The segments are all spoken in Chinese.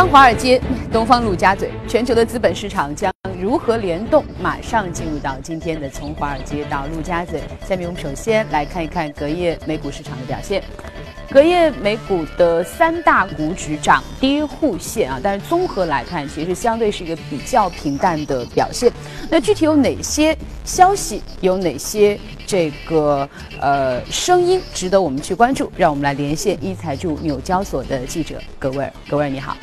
方华尔街，东方陆家嘴，全球的资本市场将如何联动？马上进入到今天的从华尔街到陆家嘴。下面我们首先来看一看隔夜美股市场的表现。隔夜美股的三大股指涨跌互现啊，但是综合来看，其实相对是一个比较平淡的表现。那具体有哪些消息？有哪些这个呃声音值得我们去关注？让我们来连线一财驻纽交所的记者葛威尔。葛威尔，你好。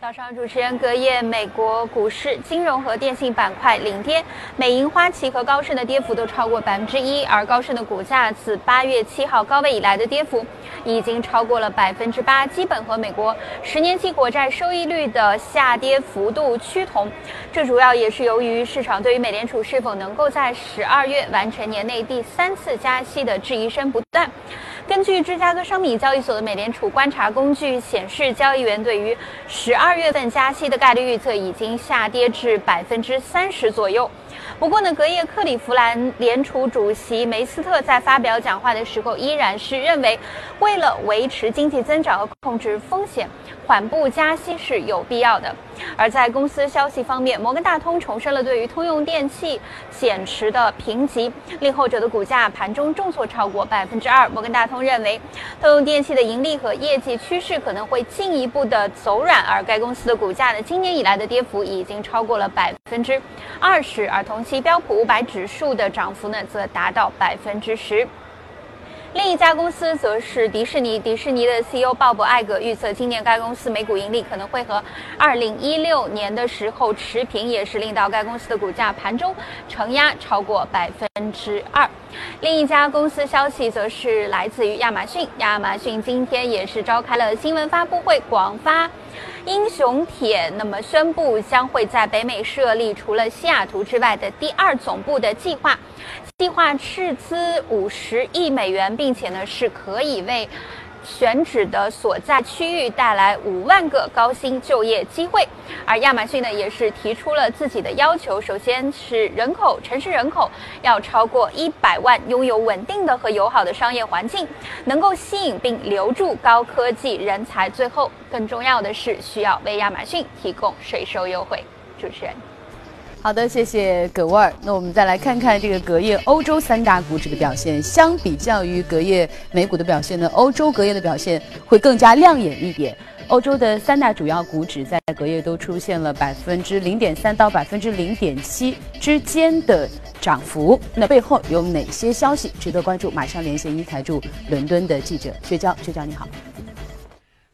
早上，主持人隔夜，美国股市金融和电信板块领跌，美银、花旗和高盛的跌幅都超过百分之一，而高盛的股价自八月七号高位以来的跌幅已经超过了百分之八，基本和美国十年期国债收益率的下跌幅度趋同。这主要也是由于市场对于美联储是否能够在十二月完成年内第三次加息的质疑声不断。根据芝加哥商品交易所的美联储观察工具显示，交易员对于十二月份加息的概率预测已经下跌至百分之三十左右。不过呢，隔夜克利夫兰联储主席梅斯特在发表讲话的时候，依然是认为，为了维持经济增长和控制风险，缓步加息是有必要的。而在公司消息方面，摩根大通重申了对于通用电气减持的评级，令后者的股价盘中重挫超过百分之二。摩根大通认为，通用电气的盈利和业绩趋势可能会进一步的走软，而该公司的股价呢，今年以来的跌幅已经超过了百分之二十，而同期标普五百指数的涨幅呢，则达到百分之十。另一家公司则是迪士尼，迪士尼的 CEO 鲍勃·艾格预测，今年该公司每股盈利可能会和2016年的时候持平，也是令到该公司的股价盘中承压超过百分之二。另一家公司消息则是来自于亚马逊，亚马逊今天也是召开了新闻发布会，广发。英雄帖那么宣布将会在北美设立除了西雅图之外的第二总部的计划，计划斥资五十亿美元，并且呢是可以为。选址的所在区域带来五万个高薪就业机会，而亚马逊呢也是提出了自己的要求，首先是人口城市人口要超过一百万，拥有稳定的和友好的商业环境，能够吸引并留住高科技人才。最后，更重要的是需要为亚马逊提供税收优惠。主持人。好的，谢谢葛沃尔。那我们再来看看这个隔夜欧洲三大股指的表现。相比较于隔夜美股的表现呢，欧洲隔夜的表现会更加亮眼一点。欧洲的三大主要股指在隔夜都出现了百分之零点三到百分之零点七之间的涨幅。那背后有哪些消息值得关注？马上连线一财驻伦敦的记者薛娇。薛娇，你好。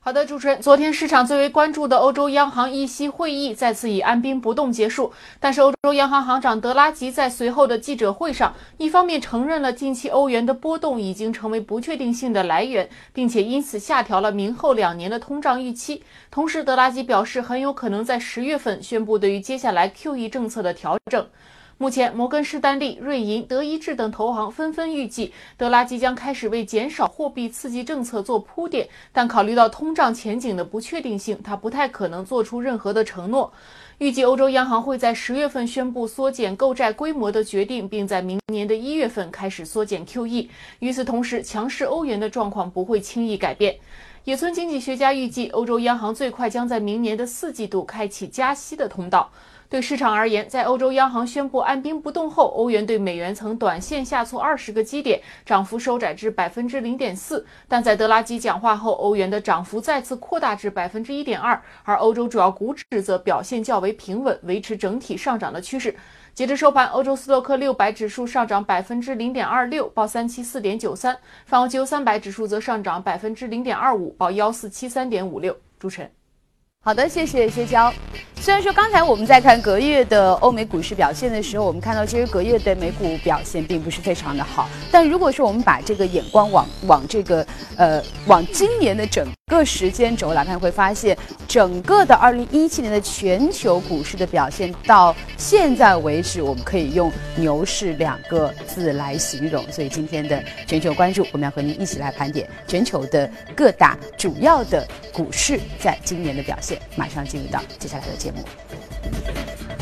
好的，主持人，昨天市场最为关注的欧洲央行议息会议再次以按兵不动结束。但是，欧洲央行行长德拉吉在随后的记者会上，一方面承认了近期欧元的波动已经成为不确定性的来源，并且因此下调了明后两年的通胀预期。同时，德拉吉表示，很有可能在十月份宣布对于接下来 QE 政策的调整。目前，摩根士丹利、瑞银、德意志等投行纷纷预计，德拉吉将开始为减少货币刺激政策做铺垫。但考虑到通胀前景的不确定性，他不太可能做出任何的承诺。预计欧洲央行会在十月份宣布缩减购债规模的决定，并在明年的一月份开始缩减 QE。与此同时，强势欧元的状况不会轻易改变。野村经济学家预计，欧洲央行最快将在明年的四季度开启加息的通道。对市场而言，在欧洲央行宣布按兵不动后，欧元对美元曾短线下挫二十个基点，涨幅收窄至百分之零点四。但在德拉吉讲话后，欧元的涨幅再次扩大至百分之一点二，而欧洲主要股指则表现较为平稳，维持整体上涨的趋势。截至收盘，欧洲斯洛克六百指数上涨百分之零点二六，报三七四点九三；泛欧三百指数则上涨百分之零点二五，报幺四七三点五六。主持人。好的，谢谢薛娇。虽然说刚才我们在看隔夜的欧美股市表现的时候，我们看到其实隔夜的美股表现并不是非常的好。但如果说我们把这个眼光往往这个呃往今年的整个时间轴来看，会发现整个的二零一七年的全球股市的表现到现在为止，我们可以用牛市两个字来形容。所以今天的全球关注，我们要和您一起来盘点全球的各大主要的股市在今年的表现。马上进入到接下来的节目。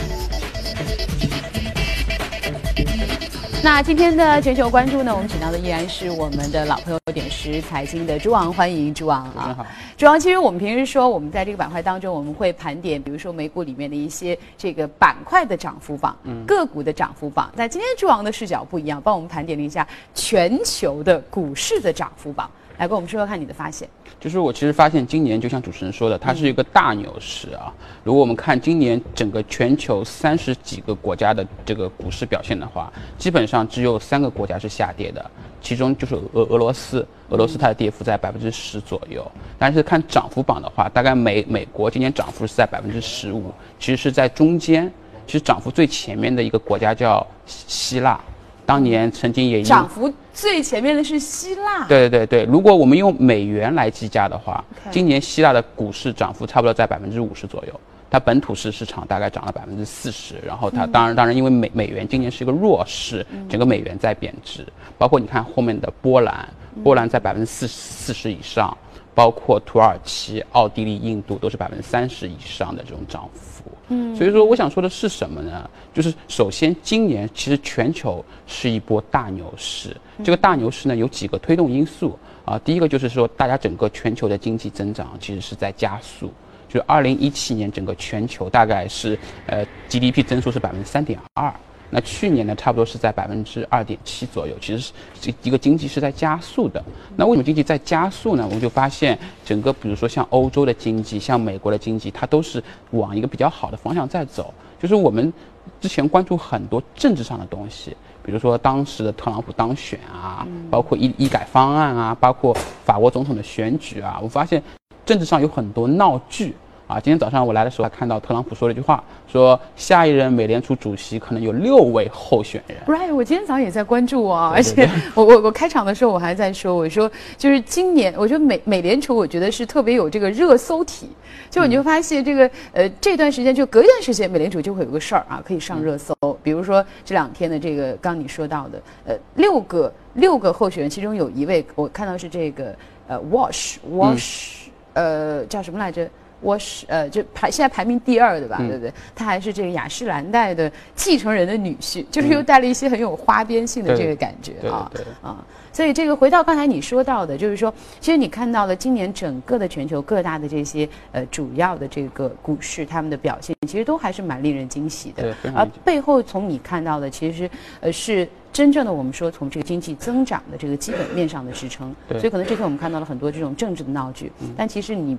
那今天的全球关注呢，我们请到的依然是我们的老朋友点石财经的朱王，欢迎朱王啊。朱王，其实我们平时说我们在这个板块当中，我们会盘点，比如说美股里面的一些这个板块的涨幅榜、个股的涨幅榜。那今天朱王的视角不一样，帮我们盘点了一下全球的股市的涨幅榜，来跟我们说说看你的发现。就是我其实发现今年就像主持人说的，它是一个大牛市啊。如果我们看今年整个全球三十几个国家的这个股市表现的话，基本上只有三个国家是下跌的，其中就是俄俄罗斯，俄罗斯它的跌幅在百分之十左右。但是看涨幅榜的话，大概美美国今年涨幅是在百分之十五，其实是在中间。其实涨幅最前面的一个国家叫希腊。当年曾经也涨幅最前面的是希腊。对对对对，如果我们用美元来计价的话，今年希腊的股市涨幅差不多在百分之五十左右，它本土市市场大概涨了百分之四十，然后它当然当然因为美美元今年是一个弱势，整个美元在贬值，包括你看后面的波兰，波兰在百分之四四十以上，包括土耳其、奥地利、印度都是百分之三十以上的这种涨幅。嗯，所以说我想说的是什么呢？就是首先今年其实全球是一波大牛市，这个大牛市呢有几个推动因素啊。第一个就是说大家整个全球的经济增长其实是在加速，就是二零一七年整个全球大概是呃 GDP 增速是百分之三点二。那去年呢，差不多是在百分之二点七左右，其实是这一个经济是在加速的。那为什么经济在加速呢？我们就发现整个，比如说像欧洲的经济，像美国的经济，它都是往一个比较好的方向在走。就是我们之前关注很多政治上的东西，比如说当时的特朗普当选啊，包括医医改方案啊，包括法国总统的选举啊，我发现政治上有很多闹剧。啊，今天早上我来的时候还看到特朗普说了一句话，说下一任美联储主席可能有六位候选人。Right，我今天早上也在关注啊，而且我我我开场的时候我还在说，我说就是今年，我觉得美美联储我觉得是特别有这个热搜体，就你就发现这个呃这段时间就隔一段时间美联储就会有个事儿啊可以上热搜，比如说这两天的这个刚你说到的呃六个六个候选人，其中有一位我看到是这个呃 Wash Wash 呃叫什么来着？我是呃，就排现在排名第二的吧，对不对？他还是这个雅诗兰黛的继承人的女婿，就是又带了一些很有花边性的这个感觉啊啊！所以这个回到刚才你说到的，就是说，其实你看到了今年整个的全球各大的这些呃主要的这个股市，他们的表现其实都还是蛮令人惊喜的。而背后从你看到的，其实呃是真正的我们说从这个经济增长的这个基本面上的支撑。所以可能这次我们看到了很多这种政治的闹剧，但其实你。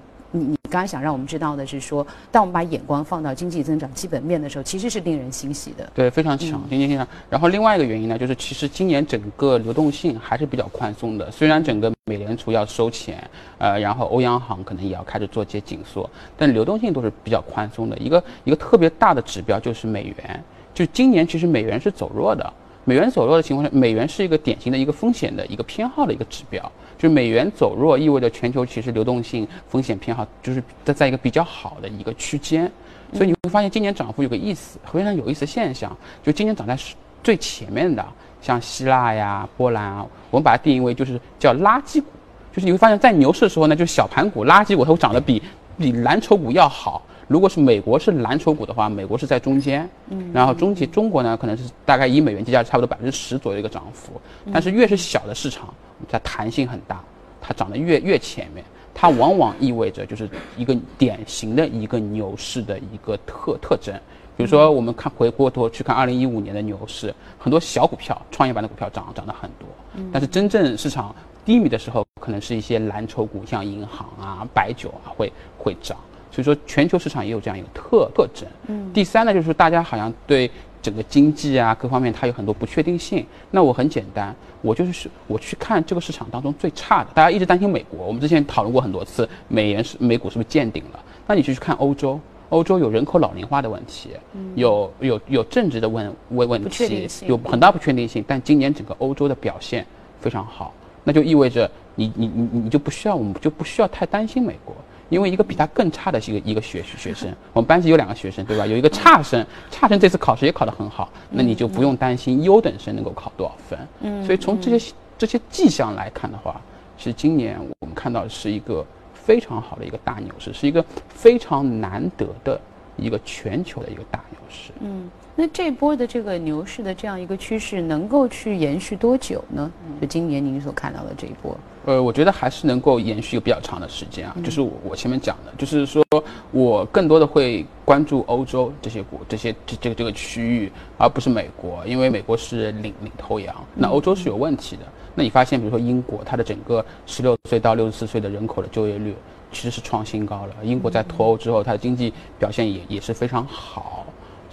刚才想让我们知道的是说，当我们把眼光放到经济增长基本面的时候，其实是令人欣喜的。对，非常强，经济增长。然后另外一个原因呢，就是其实今年整个流动性还是比较宽松的。虽然整个美联储要收钱，呃，然后欧央行可能也要开始做些紧缩，但流动性都是比较宽松的。一个一个特别大的指标就是美元，就今年其实美元是走弱的。美元走弱的情况下，美元是一个典型的一个风险的一个偏好的一个指标。就是美元走弱，意味着全球其实流动性风险偏好就是在在一个比较好的一个区间。所以你会发现今年涨幅有个意思，非常有意思现象，就今年涨在最前面的，像希腊呀、波兰啊，我们把它定义为就是叫垃圾股。就是你会发现在牛市的时候呢，就小盘股、垃圾股它会涨得比比蓝筹股要好。如果是美国是蓝筹股的话，美国是在中间，嗯，然后中级中国呢，可能是大概以美元计价差不多百分之十左右的一个涨幅，但是越是小的市场，它弹性很大，它涨得越越前面，它往往意味着就是一个典型的一个牛市的一个特特征。比如说，我们看回过头去看二零一五年的牛市，很多小股票、创业板的股票涨涨得很多，但是真正市场低迷的时候，可能是一些蓝筹股，像银行啊、白酒啊会会涨。所以说，全球市场也有这样一个特特征。嗯，第三呢，就是大家好像对整个经济啊各方面，它有很多不确定性。那我很简单，我就是我去看这个市场当中最差的。大家一直担心美国，我们之前讨论过很多次，美元是美股是不是见顶了？那你就去看欧洲，欧洲有人口老龄化的问题，有有有政治的问问问题，有很大不确定性。但今年整个欧洲的表现非常好，那就意味着你你你你就不需要，我们就不需要太担心美国。因为一个比他更差的一个一个学学生，我们班级有两个学生，对吧？有一个差生，差生这次考试也考得很好，那你就不用担心优等生能够考多少分。嗯，所以从这些这些迹象来看的话，其实今年我们看到的是一个非常好的一个大牛市，是一个非常难得的一个全球的一个大牛市。嗯。那这波的这个牛市的这样一个趋势能够去延续多久呢？就今年您所看到的这一波。呃，我觉得还是能够延续一个比较长的时间啊。就是我我前面讲的，就是说我更多的会关注欧洲这些国、这些这这个这个区域，而不是美国，因为美国是领领头羊，那欧洲是有问题的。那你发现，比如说英国，它的整个十六岁到六十四岁的人口的就业率其实是创新高了。英国在脱欧之后，它的经济表现也也是非常好。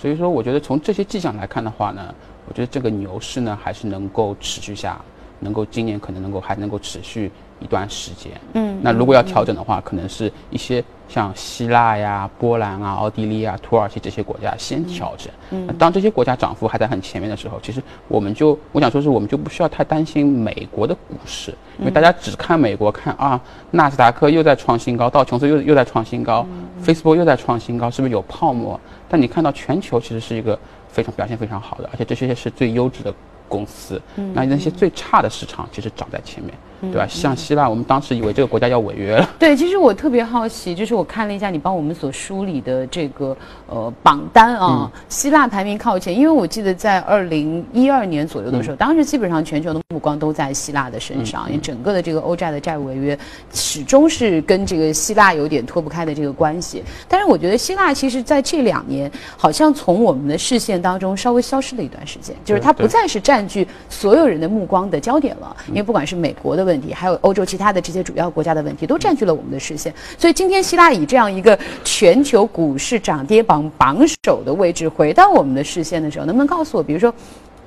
所以说，我觉得从这些迹象来看的话呢，我觉得这个牛市呢还是能够持续下。能够今年可能能够还能够持续一段时间，嗯，那如果要调整的话，可能是一些像希腊呀、波兰啊、奥地利啊、土耳其这些国家先调整。嗯，当这些国家涨幅还在很前面的时候，其实我们就我想说是我们就不需要太担心美国的股市，因为大家只看美国，看啊纳斯达克又在创新高，道琼斯又又在创新高，Facebook 又在创新高，是不是有泡沫？但你看到全球其实是一个非常表现非常好的，而且这些是最优质的。公司，那那些最差的市场其实长在前面。对吧？像希腊，我们当时以为这个国家要违约了。对，其实我特别好奇，就是我看了一下你帮我们所梳理的这个呃榜单啊，希腊排名靠前，因为我记得在二零一二年左右的时候，当时基本上全球的目光都在希腊的身上，因为整个的这个欧债的债务违约始终是跟这个希腊有点脱不开的这个关系。但是我觉得希腊其实在这两年好像从我们的视线当中稍微消失了一段时间，就是它不再是占据所有人的目光的焦点了，因为不管是美国的问问题，还有欧洲其他的这些主要国家的问题，都占据了我们的视线。所以今天希腊以这样一个全球股市涨跌榜榜首的位置回到我们的视线的时候，能不能告诉我，比如说，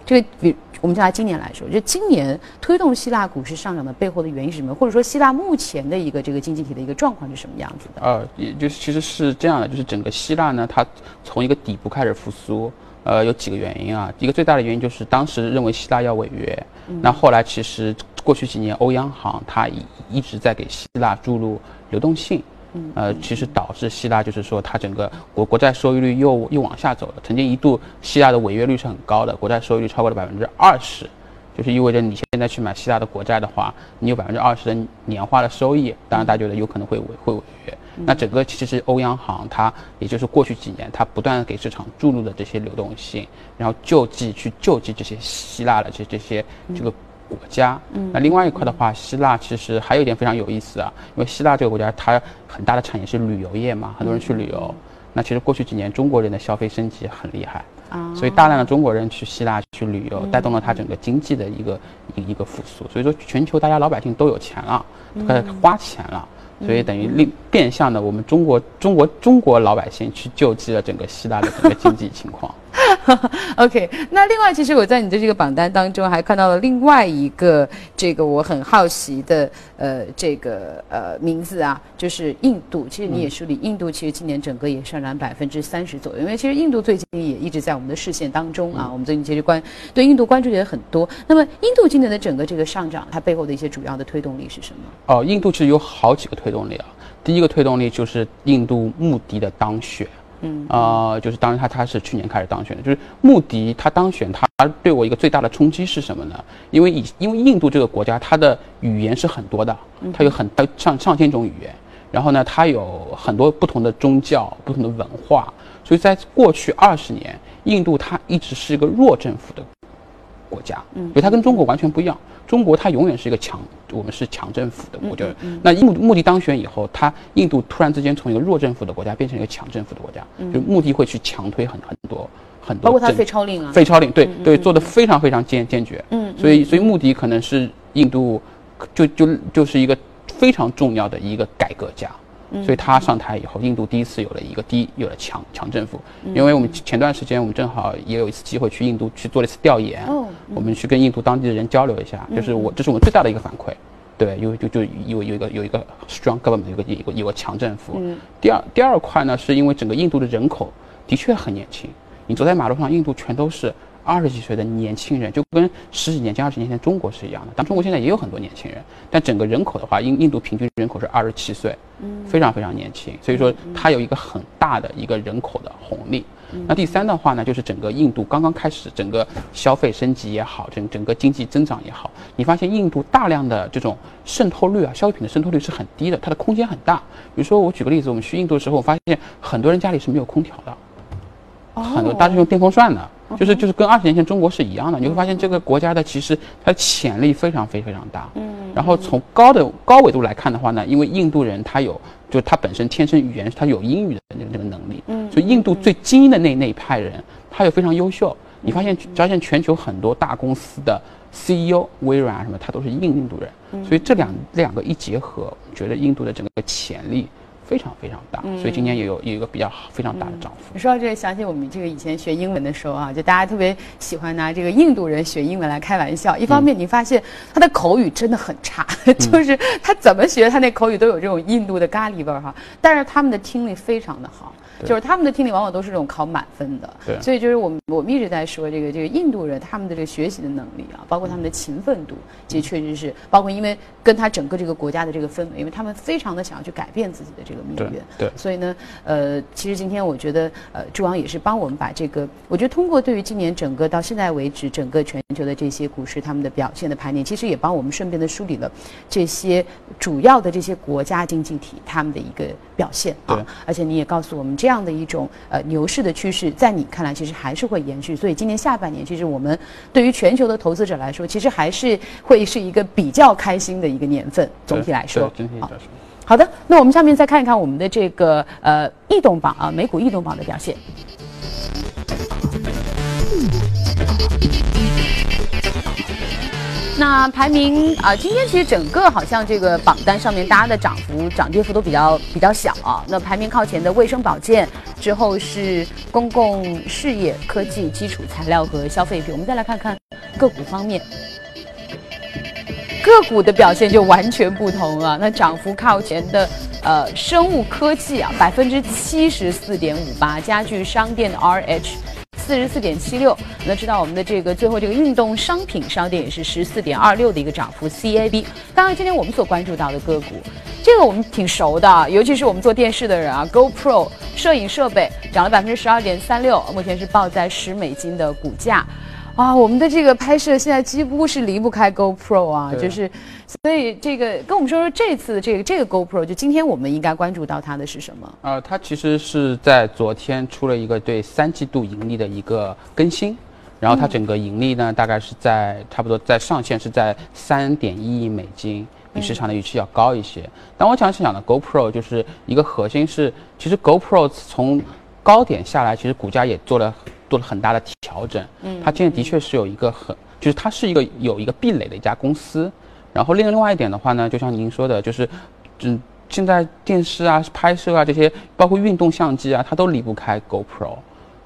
这个比我们就拿今年来说，就今年推动希腊股市上涨的背后的原因是什么？或者说希腊目前的一个这个经济体的一个状况是什么样子的？呃，也就是其实是这样的，就是整个希腊呢，它从一个底部开始复苏。呃，有几个原因啊。一个最大的原因就是当时认为希腊要违约，那后来其实过去几年欧央行它一一直在给希腊注入流动性，呃，其实导致希腊就是说它整个国国债收益率又又往下走了。曾经一度希腊的违约率是很高的，国债收益率超过了百分之二十，就是意味着你现在去买希腊的国债的话，你有百分之二十的年化的收益。当然，大家觉得有可能会违会违约。那整个其实是欧央行，它也就是过去几年，它不断给市场注入的这些流动性，然后救济去救济这些希腊的这这些这个国家。嗯。那另外一块的话，希腊其实还有一点非常有意思啊，因为希腊这个国家它很大的产业是旅游业嘛，很多人去旅游。那其实过去几年中国人的消费升级很厉害啊，所以大量的中国人去希腊去旅游，带动了它整个经济的一个一一个复苏。所以说全球大家老百姓都有钱了，开始花钱了。所以等于另变相的，我们中国中国中国老百姓去救济了整个希腊的整个经济情况。OK，那另外，其实我在你的这个榜单当中还看到了另外一个这个我很好奇的呃这个呃名字啊，就是印度。其实你也梳理，印度其实今年整个也上涨百分之三十左右。因为其实印度最近也一直在我们的视线当中啊，我们最近其实关对印度关注也很多。那么印度今年的整个这个上涨，它背后的一些主要的推动力是什么？哦，印度其实有好几个推动力啊。第一个推动力就是印度穆迪的当选。嗯。啊，就是当然他他是去年开始当选的，就是穆迪他当选，他对我一个最大的冲击是什么呢？因为以因为印度这个国家，它的语言是很多的，它有很上上千种语言，然后呢，它有很多不同的宗教、不同的文化，所以在过去二十年，印度它一直是一个弱政府的国家，嗯，所以它跟中国完全不一样。中国它永远是一个强，我们是强政府的国家。那穆穆迪当选以后，他印度突然之间从一个弱政府的国家变成一个强政府的国家，就穆迪会去强推很很多很多，包括他废超令啊，废超令，对对，做的非常非常坚坚决。嗯，所以所以穆迪可能是印度，就就就是一个非常重要的一个改革家。所以他上台以后，印度第一次有了一个第一有了强强政府。因为我们前段时间我们正好也有一次机会去印度去做了一次调研，我们去跟印度当地的人交流一下，就是我这是我们最大的一个反馈，对，因为就就有有一个有一个 strong government，有个有个有个强政府。第二第二块呢，是因为整个印度的人口的确很年轻，你走在马路上，印度全都是。二十几岁的年轻人就跟十几年前、二十年前中国是一样的。但中国现在也有很多年轻人，但整个人口的话，印印度平均人口是二十七岁，非常非常年轻。所以说它有一个很大的一个人口的红利。那第三的话呢，就是整个印度刚刚开始，整个消费升级也好，整整个经济增长也好，你发现印度大量的这种渗透率啊，消费品的渗透率是很低的，它的空间很大。比如说我举个例子，我们去印度的时候，我发现很多人家里是没有空调的。很多大是用电风扇的，就是就是跟二十年前中国是一样的。你会发现这个国家的其实它的潜力非常非非常大。嗯。然后从高的高维度来看的话呢，因为印度人他有，就是他本身天生语言他有英语的这个这个能力。嗯。所以印度最精英的那那一派人，他又非常优秀。你发现发现全球很多大公司的 CEO，微软啊什么，他都是印印度人。所以这两两个一结合，觉得印度的整个潜力。非常非常大，所以今年也有有一个比较非常大的涨幅。你说到这个，想起我们这个以前学英文的时候啊，就大家特别喜欢拿这个印度人学英文来开玩笑。一方面，你发现他的口语真的很差，就是他怎么学，他那口语都有这种印度的咖喱味儿哈。但是他们的听力非常的好。就是他们的听力往往都是这种考满分的，对，所以就是我们我们一直在说这个这个印度人他们的这个学习的能力啊，包括他们的勤奋度，其实确实是包括因为跟他整个这个国家的这个氛围，因为他们非常的想要去改变自己的这个命运，对，所以呢，呃，其实今天我觉得呃，朱王也是帮我们把这个，我觉得通过对于今年整个到现在为止整个全球的这些股市他们的表现的盘点，其实也帮我们顺便的梳理了这些主要的这些国家经济体他们的一个表现啊，而且你也告诉我们这样的一种呃牛市的趋势，在你看来其实还是会延续，所以今年下半年其实我们对于全球的投资者来说，其实还是会是一个比较开心的一个年份。总体来说，好，好的，那我们下面再看一看我们的这个呃异动榜啊，美股异动榜的表现。那排名啊，今天其实整个好像这个榜单上面，大家的涨幅、涨跌幅都比较比较小啊。那排名靠前的卫生保健，之后是公共事业、科技、基础材料和消费品。我们再来看看个股方面，个股的表现就完全不同了。那涨幅靠前的呃生物科技啊，百分之七十四点五八，家具商店的 RH。四十四点七六，那知道我们的这个最后这个运动商品商店也是十四点二六的一个涨幅。CAB，当然今天我们所关注到的个股，这个我们挺熟的，尤其是我们做电视的人啊，GoPro 摄影设备涨了百分之十二点三六，目前是报在十美金的股价。啊，我们的这个拍摄现在几乎是离不开 GoPro 啊，就是，所以这个跟我们说说这次这个这个 GoPro，就今天我们应该关注到它的是什么？呃，它其实是在昨天出了一个对三季度盈利的一个更新，然后它整个盈利呢，大概是在差不多在上限是在三点一亿美金，比市场的预期要高一些。但我想想的 GoPro 就是一个核心是，其实 GoPro 从高点下来，其实股价也做了。做了很大的调整，嗯，它现在的确是有一个很，就是它是一个有一个壁垒的一家公司。然后另另外一点的话呢，就像您说的，就是，嗯，现在电视啊、拍摄啊这些，包括运动相机啊，它都离不开 GoPro。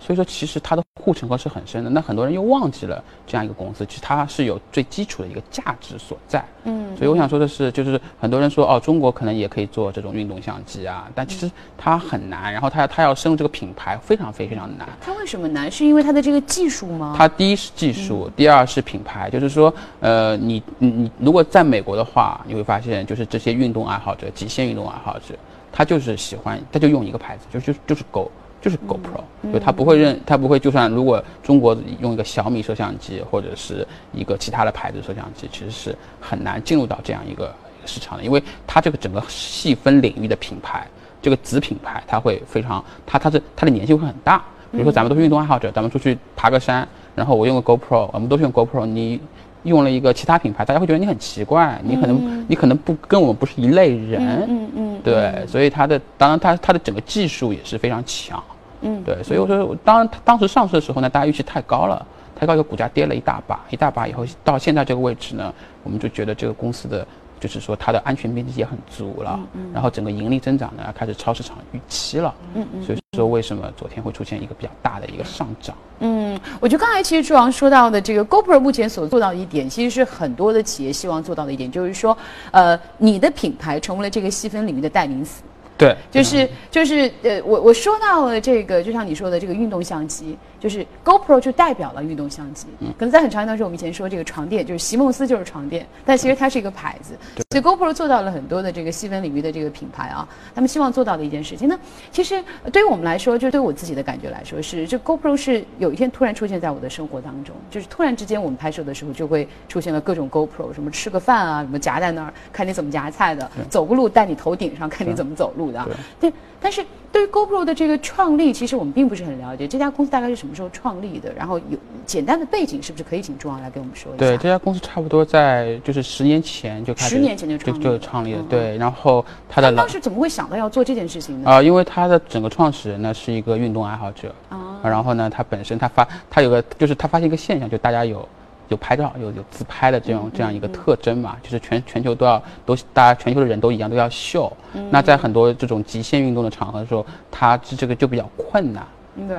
所以说，其实它的护城河是很深的。那很多人又忘记了这样一个公司，其实它是有最基础的一个价值所在。嗯，所以我想说的是，就是很多人说哦，中国可能也可以做这种运动相机啊，但其实它很难。然后它它要深入这个品牌，非常非常非常难。它为什么难？是因为它的这个技术吗？它第一是技术，第二是品牌。就是说，呃，你你你如果在美国的话，你会发现，就是这些运动爱好者、极限运动爱好者，他就是喜欢，他就用一个牌子，就就就是狗。就是 GoPro，就它不会认，它不会就算如果中国用一个小米摄像机或者是一个其他的牌子摄像机，其实是很难进入到这样一个市场的，因为它这个整个细分领域的品牌，这个子品牌它会非常，它它是它的粘性会很大。比如说咱们都是运动爱好者，咱们出去爬个山，然后我用个 GoPro，我们都是用 GoPro，你用了一个其他品牌，大家会觉得你很奇怪，你可能你可能不跟我们不是一类人。嗯嗯。对，所以它的当然它它的整个技术也是非常强。嗯，对，所以我说，当当时上市的时候呢，大家预期太高了，太高，就股价跌了一大把，一大把以后到现在这个位置呢，我们就觉得这个公司的就是说它的安全边际也很足了，嗯，然后整个盈利增长呢开始超市场预期了，嗯嗯，所以说为什么昨天会出现一个比较大的一个上涨？嗯，我觉得刚才其实朱王说到的这个 GoPro 目前所做到的一点，其实是很多的企业希望做到的一点，就是说，呃，你的品牌成为了这个细分领域的代名词。对，就是就是呃，我我说到了这个，就像你说的这个运动相机。就是 GoPro 就代表了运动相机，嗯。可能在很长一段时间，我们以前说这个床垫就是席梦思就是床垫，但其实它是一个牌子，所以 GoPro 做到了很多的这个细分领域的这个品牌啊，他们希望做到的一件事情。呢，其实对于我们来说，就对我自己的感觉来说，是这 GoPro 是有一天突然出现在我的生活当中，就是突然之间我们拍摄的时候就会出现了各种 GoPro，什么吃个饭啊，什么夹在那儿看你怎么夹菜的，走个路带你头顶上看你怎么走路入的。对，但是对于 GoPro 的这个创立，其实我们并不是很了解。这家公司大概是什么时候创立的？然后有简单的背景，是不是可以请朱昂来给我们说一下？对，这家公司差不多在就是十年前就开始，十年前就就创立就创立了。对，然后他的当时怎么会想到要做这件事情呢？啊、因为他的整个创始人呢是一个运动爱好者，啊，然后呢，他本身他发他有个就是他发现一个现象，就大家有有拍照有有自拍的这种这样一个特征嘛，就是全全球都要都大家全球的人都一样都要秀。那在很多这种极限运动的场合的时候，他这这个就比较困难。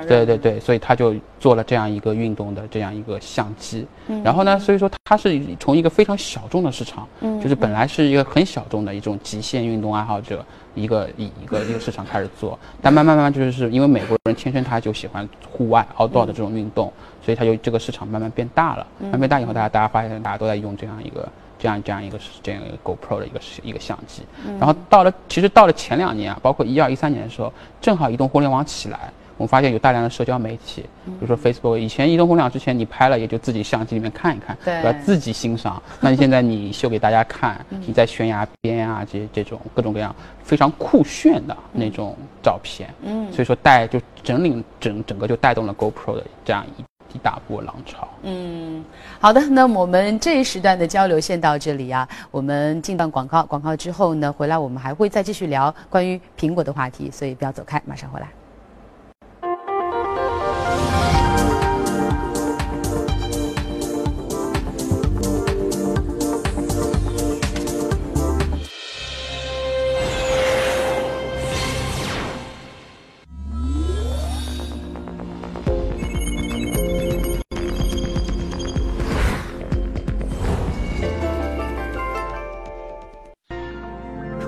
对对对，所以他就做了这样一个运动的这样一个相机。然后呢，所以说它是从一个非常小众的市场，就是本来是一个很小众的一种极限运动爱好者一个一一个一个市场开始做，但慢慢慢慢就是是因为美国人天生他就喜欢户外 outdoor 的这种运动，所以他就这个市场慢慢变大了。慢慢变大以后，大家大家发现大家都在用这样一个。这样这样一个这样一个 GoPro 的一个一个相机，然后到了其实到了前两年啊，包括一二一三年的时候，正好移动互联网起来，我们发现有大量的社交媒体，比如说 Facebook。以前移动互联网之前，你拍了也就自己相机里面看一看，对吧？自己欣赏。那你现在你秀给大家看，你在悬崖边啊，这这种各种各样非常酷炫的那种照片，嗯，所以说带就整领整整个就带动了 GoPro 的这样一一大波浪潮。嗯，好的，那么我们这一时段的交流先到这里啊。我们进段广告，广告之后呢，回来我们还会再继续聊关于苹果的话题，所以不要走开，马上回来。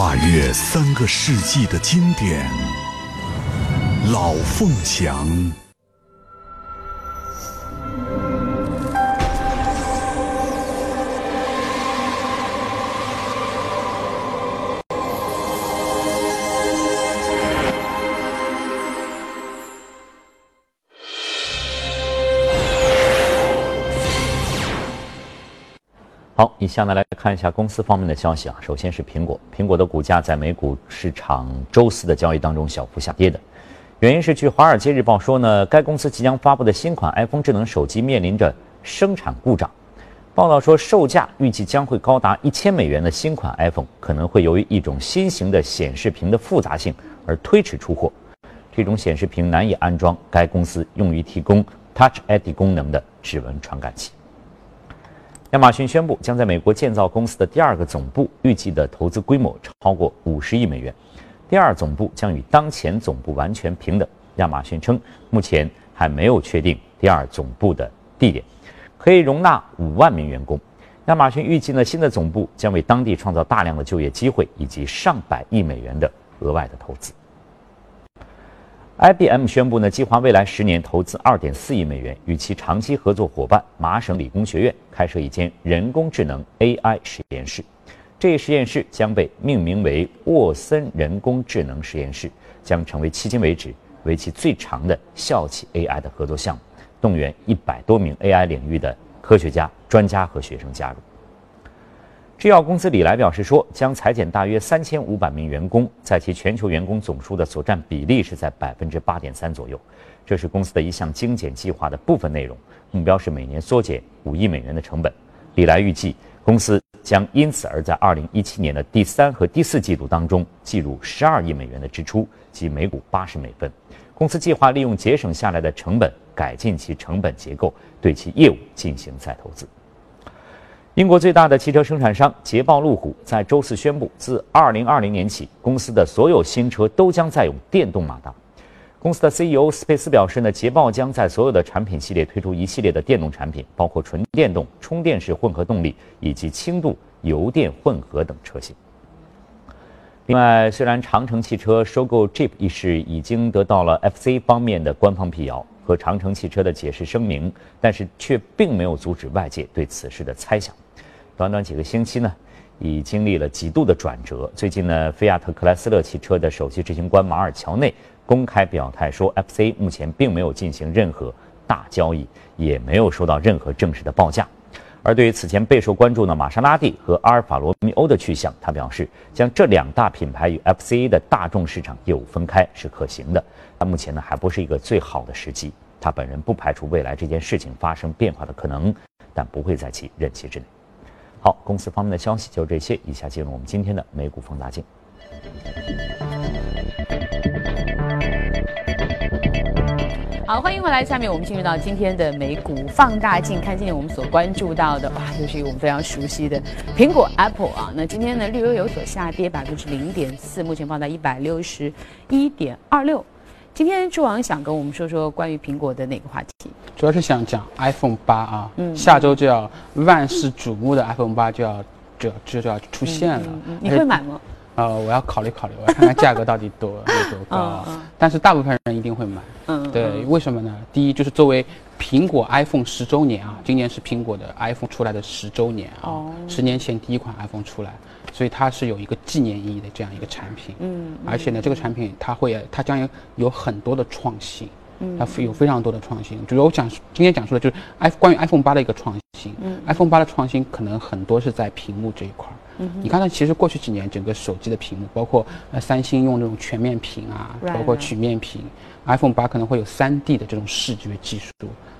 跨越三个世纪的经典，《老凤祥》。好，以下呢来看一下公司方面的消息啊。首先是苹果，苹果的股价在美股市场周四的交易当中小幅下跌的，原因是据《华尔街日报》说呢，该公司即将发布的新款 iPhone 智能手机面临着生产故障。报道说，售价预计将会高达一千美元的新款 iPhone 可能会由于一种新型的显示屏的复杂性而推迟出货。这种显示屏难以安装该公司用于提供 Touch ID 功能的指纹传感器。亚马逊宣布将在美国建造公司的第二个总部，预计的投资规模超过五十亿美元。第二总部将与当前总部完全平等。亚马逊称，目前还没有确定第二总部的地点，可以容纳五万名员工。亚马逊预计呢，新的总部将为当地创造大量的就业机会以及上百亿美元的额外的投资。IBM 宣布呢，计划未来十年投资二点四亿美元，与其长期合作伙伴麻省理工学院开设一间人工智能 AI 实验室。这一实验室将被命名为沃森人工智能实验室，将成为迄今为止为期最长的校企 AI 的合作项目，动员一百多名 AI 领域的科学家、专家和学生加入。制药公司礼来表示说，将裁减大约三千五百名员工，在其全球员工总数的所占比例是在百分之八点三左右。这是公司的一项精简计划的部分内容，目标是每年缩减五亿美元的成本。礼来预计，公司将因此而在二零一七年的第三和第四季度当中计入十二亿美元的支出，即每股八十美分。公司计划利用节省下来的成本，改进其成本结构，对其业务进行再投资。英国最大的汽车生产商捷豹路虎在周四宣布，自2020年起，公司的所有新车都将载有电动马达。公司的 CEO 斯佩斯表示呢，捷豹将在所有的产品系列推出一系列的电动产品，包括纯电动、充电式混合动力以及轻度油电混合等车型。另外，虽然长城汽车收购 Jeep 一事已经得到了 FC 方面的官方辟谣和长城汽车的解释声明，但是却并没有阻止外界对此事的猜想。短短几个星期呢，已经历了几度的转折。最近呢，菲亚特克莱斯勒汽车的首席执行官马尔乔内。公开表态说，FC 目前并没有进行任何大交易，也没有收到任何正式的报价。而对于此前备受关注的玛莎拉蒂和阿尔法罗密欧的去向，他表示将这两大品牌与 FCA 的大众市场业务分开是可行的，但目前呢还不是一个最好的时机。他本人不排除未来这件事情发生变化的可能，但不会在其任期之内。好，公司方面的消息就这些，以下进入我们今天的美股放大镜。好，欢迎回来。下面我们进入到今天的美股放大镜，看今天我们所关注到的，哇，又是一个我们非常熟悉的苹果 Apple 啊。那今天呢，略微有所下跌，百分之零点四，目前放在一百六十一点二六。今天朱王想跟我们说说关于苹果的哪个话题？主要是想讲 iPhone 八啊，嗯，下周就要万世瞩目的 iPhone 八就要就就就要出现了，你会买吗？呃，我要考虑考虑，我要看看价格到底多 有多高。但是大部分人一定会买。嗯，对，为什么呢？第一就是作为苹果 iPhone 十周年啊，今年是苹果的 iPhone 出来的十周年啊，十年前第一款 iPhone 出来，所以它是有一个纪念意义的这样一个产品。嗯，而且呢，这个产品它会，它将有有很多的创新。它有非常多的创新，主要我讲今天讲述的就是 i 关于 iPhone 八的一个创新。嗯，iPhone 八的创新可能很多是在屏幕这一块儿。嗯，你看它其实过去几年整个手机的屏幕，包括呃三星用这种全面屏啊，包括曲面屏，iPhone 八可能会有三 D 的这种视觉技术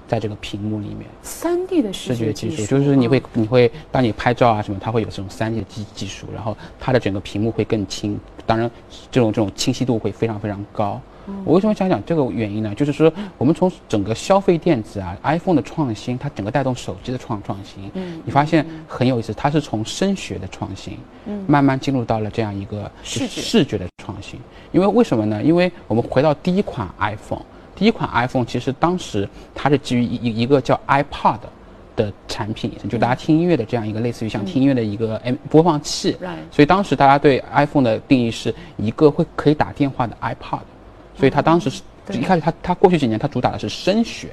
在这个屏幕里面。三 D 的视觉技术就是你会你会当你拍照啊什么，它会有这种三 D 的技技术，然后它的整个屏幕会更轻，当然这种这种清晰度会非常非常高。我为什么想讲这个原因呢？就是说，我们从整个消费电子啊，iPhone 的创新，它整个带动手机的创创新。嗯，你发现很有意思，它是从声学的创新，嗯，慢慢进入到了这样一个视觉视觉的创新。因为为什么呢？因为我们回到第一款 iPhone，第一款 iPhone 其实当时它是基于一一个叫 iPod 的产品，就大家听音乐的这样一个类似于像听音乐的一个 M 播放器。所以当时大家对 iPhone 的定义是一个会可以打电话的 iPod。所以他当时是一开始，他他过去几年他主打的是声学，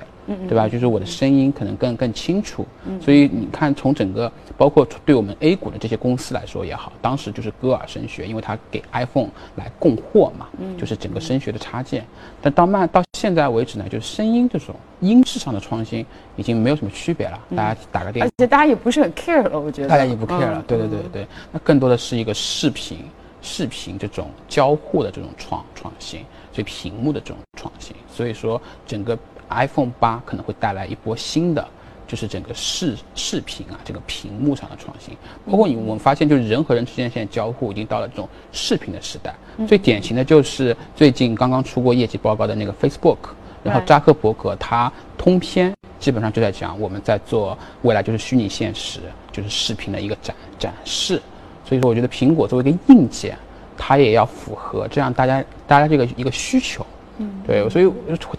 对吧？就是我的声音可能更更清楚。所以你看，从整个包括对我们 A 股的这些公司来说也好，当时就是歌尔声学，因为它给 iPhone 来供货嘛，就是整个声学的插件。但到慢到现在为止呢，就是声音这种音质上的创新已经没有什么区别了。大家打个电话，而且大家也不是很 care 了，我觉得大家也不 care 了。对对对对，那更多的是一个视频视频这种交互的这种创创新。对屏幕的这种创新，所以说整个 iPhone 八可能会带来一波新的，就是整个视视频啊，这个屏幕上的创新。包括你我们发现，就是人和人之间现在交互已经到了这种视频的时代。最典型的就是最近刚刚出过业绩报告的那个 Facebook，然后扎克伯格他通篇基本上就在讲我们在做未来就是虚拟现实，就是视频的一个展展示。所以说，我觉得苹果作为一个硬件。它也要符合这样大家大家这个一个需求，嗯，对，所以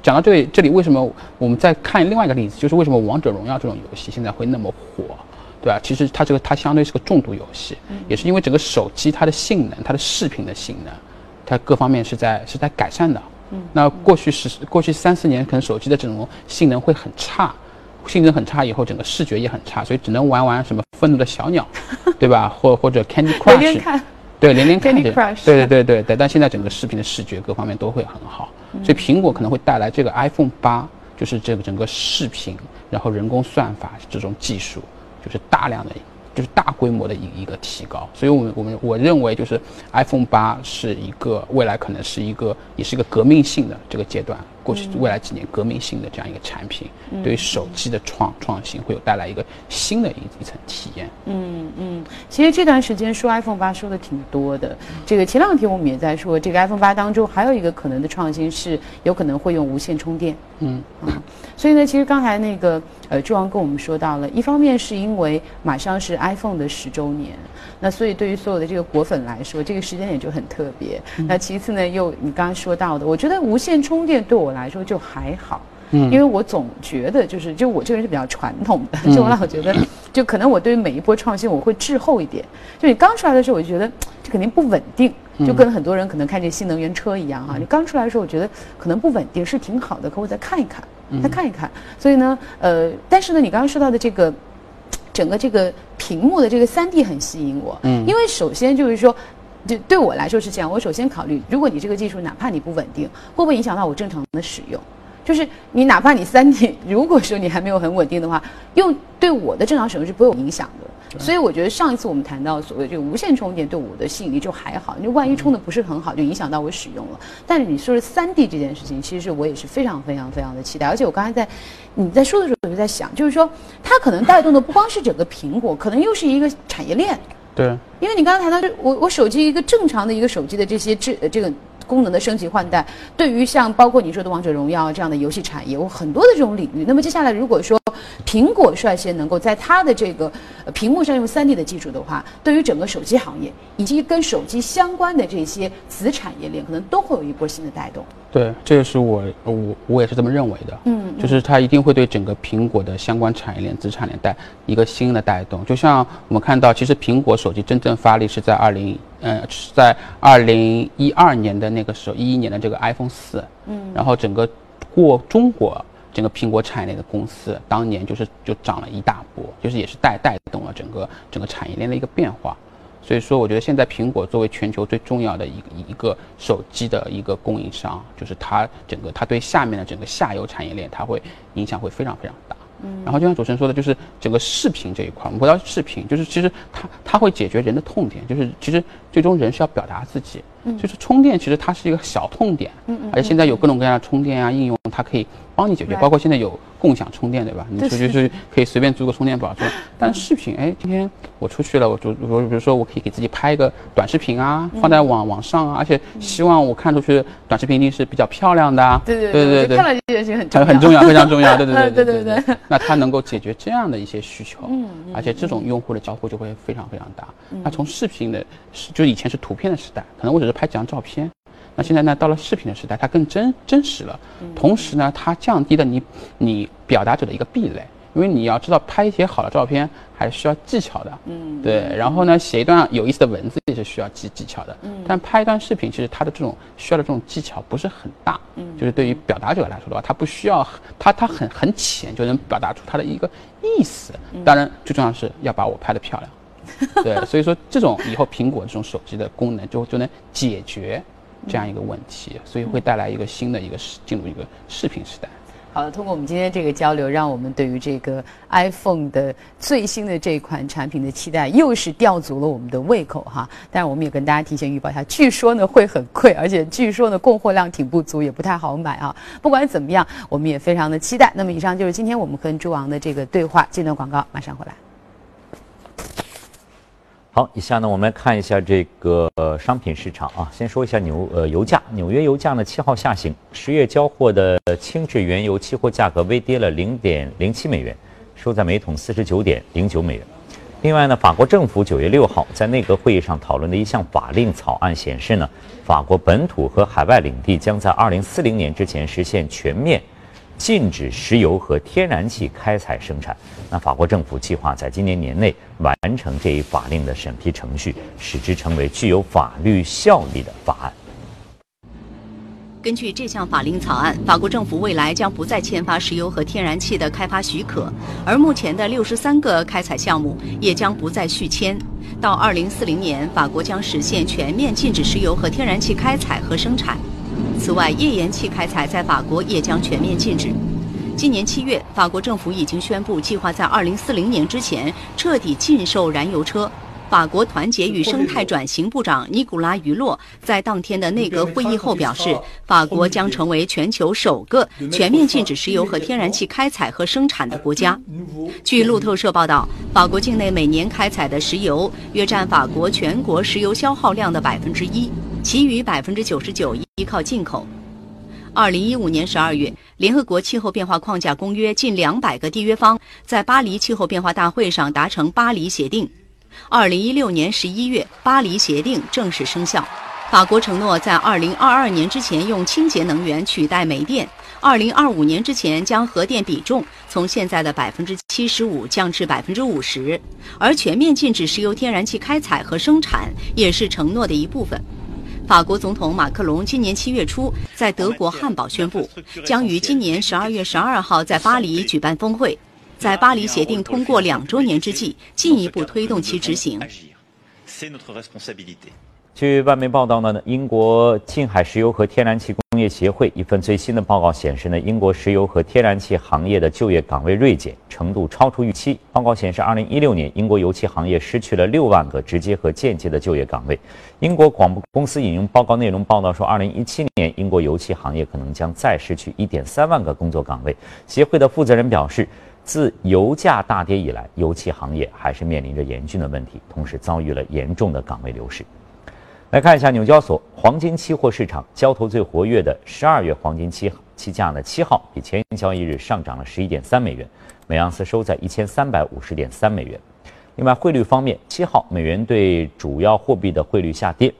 讲到这里这里，为什么我们再看另外一个例子，就是为什么王者荣耀这种游戏现在会那么火，对吧？其实它这个它相对是个重度游戏，也是因为整个手机它的性能，它的视频的性能，它各方面是在是在改善的。嗯，那过去是过去三四年，可能手机的这种性能会很差，性能很差以后，整个视觉也很差，所以只能玩玩什么愤怒的小鸟，对吧？或或者 Candy Crush。对，连连看对对对对，但现在整个视频的视觉各方面都会很好，所以苹果可能会带来这个 iPhone 八，就是这个整个视频，然后人工算法这种技术，就是大量的，就是大规模的一一个提高。所以，我们我们我认为就是 iPhone 八是一个未来可能是一个也是一个革命性的这个阶段，过去未来几年革命性的这样一个产品，对于手机的创创新会有带来一个新的一一层体验。嗯嗯，其实这段时间说 iPhone 八说的挺多的。这个前两天我们也在说，这个 iPhone 八当中还有一个可能的创新是有可能会用无线充电。嗯啊，所以呢，其实刚才那个呃朱王跟我们说到了，一方面是因为马上是 iPhone 的十周年，那所以对于所有的这个果粉来说，这个时间点就很特别。那其次呢，又你刚刚说到的，我觉得无线充电对我来说就还好。嗯，因为我总觉得就是，就我这个人是比较传统的，就我老觉得，就可能我对于每一波创新我会滞后一点。就你刚出来的时候，我就觉得这肯定不稳定，就跟很多人可能看这新能源车一样哈。你刚出来的时候，我觉得可能不稳定是挺好的，可我再看一看，再看一看。所以呢，呃，但是呢，你刚刚说到的这个整个这个屏幕的这个三 D 很吸引我，嗯，因为首先就是说，就对我来说是这样，我首先考虑，如果你这个技术哪怕你不稳定，会不会影响到我正常的使用？就是你哪怕你三 D，如果说你还没有很稳定的话，用对我的正常使用是不会有影响的。所以我觉得上一次我们谈到所谓这个无线充电对我的吸引力就还好，你万一充的不是很好，就影响到我使用了。但是你说的三 D 这件事情，其实我也是非常非常非常的期待。而且我刚才在你在说的时候，我就在想，就是说它可能带动的不光是整个苹果，可能又是一个产业链。对，因为你刚才谈到，我我手机一个正常的一个手机的这些智这个。功能的升级换代，对于像包括你说的王者荣耀这样的游戏产业，有很多的这种领域。那么接下来，如果说苹果率先能够在它的这个屏幕上用 3D 的技术的话，对于整个手机行业以及跟手机相关的这些子产业链，可能都会有一波新的带动。对，这也是我我我也是这么认为的。嗯，就是它一定会对整个苹果的相关产业链、资产链带一个新的带动。就像我们看到，其实苹果手机真正发力是在二零，呃，是在二零一二年的那个时候，一一年的这个 iPhone 四。嗯，然后整个过中国整个苹果产业链的公司，当年就是就涨了一大波，就是也是带带动了整个整个产业链的一个变化。所以说，我觉得现在苹果作为全球最重要的一个一个手机的一个供应商，就是它整个它对下面的整个下游产业链，它会影响会非常非常大。嗯，然后就像主持人说的，就是整个视频这一块，我们回到视频，就是其实它它会解决人的痛点，就是其实最终人是要表达自己。就是充电，其实它是一个小痛点，嗯嗯，而且现在有各种各样的充电啊应用，它可以帮你解决，包括现在有共享充电，对吧？你出去是。可以随便租个充电宝充。但视频，哎，今天我出去了，我就我比如说我可以给自己拍一个短视频啊，放在网网上啊，而且希望我看出去短视频一定是比较漂亮的，对对对对，看了这件事情很很重要，非常重要，对对对 对对对。那它能够解决这样的一些需求，嗯，而且这种用户的交互就会非常非常大。那从视频的，就以前是图片的时代，可能我只是拍几张照片。那现在呢，到了视频的时代，它更真真实了。同时呢，它降低了你你表达者的一个壁垒，因为你要知道拍一些好的照片还是需要技巧的。嗯，对。然后呢，写一段有意思的文字也是需要技技巧的。嗯。但拍一段视频，其实它的这种需要的这种技巧不是很大。嗯。就是对于表达者来说的话，它不需要，它它很很浅就能表达出它的一个意思。当然，最重要的是要把我拍的漂亮。对，所以说这种以后苹果这种手机的功能就就能解决。这样一个问题，所以会带来一个新的一个进入一个视频时代。好的，通过我们今天这个交流，让我们对于这个 iPhone 的最新的这款产品的期待又是吊足了我们的胃口哈。但是我们也跟大家提前预报一下，据说呢会很贵，而且据说呢供货量挺不足，也不太好买啊。不管怎么样，我们也非常的期待。那么以上就是今天我们跟朱王的这个对话，这段广告马上回来。好，以下呢，我们来看一下这个商品市场啊。先说一下纽呃油价，纽约油价呢七号下行，十月交货的轻质原油期货价格微跌了零点零七美元，收在每桶四十九点零九美元。另外呢，法国政府九月六号在内阁会议上讨论的一项法令草案显示呢，法国本土和海外领地将在二零四零年之前实现全面。禁止石油和天然气开采生产。那法国政府计划在今年年内完成这一法令的审批程序，使之成为具有法律效力的法案。根据这项法令草案，法国政府未来将不再签发石油和天然气的开发许可，而目前的六十三个开采项目也将不再续签。到二零四零年，法国将实现全面禁止石油和天然气开采和生产。此外，页岩气开采在法国也将全面禁止。今年七月，法国政府已经宣布计划在二零四零年之前彻底禁售燃油车。法国团结与生态转型部长尼古拉·于洛在当天的内阁会议后表示，法国将成为全球首个全面禁止石油和天然气开采和生产的国家。据路透社报道，法国境内每年开采的石油约占法国全国石油消耗量的百分之一，其余百分之九十九依靠进口。二零一五年十二月，联合国气候变化框架公约近两百个缔约方在巴黎气候变化大会上达成巴黎协定。二零一六年十一月，巴黎协定正式生效。法国承诺在二零二二年之前用清洁能源取代煤电，二零二五年之前将核电比重从现在的百分之七十五降至百分之五十，而全面禁止石油天然气开采和生产也是承诺的一部分。法国总统马克龙今年七月初在德国汉堡宣布，将于今年十二月十二号在巴黎举办峰会。在巴黎协定通过两周年之际，进一步推动其执行。据外媒报道呢，英国近海石油和天然气工业协会一份最新的报告显示呢，英国石油和天然气行业的就业岗位锐减程度超出预期。报告显示，二零一六年英国油气行业失去了六万个直接和间接的就业岗位。英国广播公司引用报告内容报道说，二零一七年英国油气行业可能将再失去一点三万个工作岗位。协会的负责人表示。自油价大跌以来，油气行业还是面临着严峻的问题，同时遭遇了严重的岗位流失。来看一下纽交所黄金期货市场交投最活跃的十二月黄金期期价呢，七号比前一交易日上涨了十一点三美元，每盎司收在一千三百五十点三美元。另外，汇率方面，七号美元对主要货币的汇率下跌，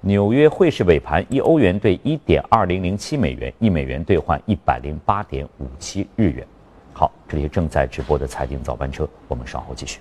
纽约汇市尾盘一欧元兑一点二零零七美元，一美元兑换一百零八点五七日元。好，这里是正在直播的财经早班车，我们稍后继续。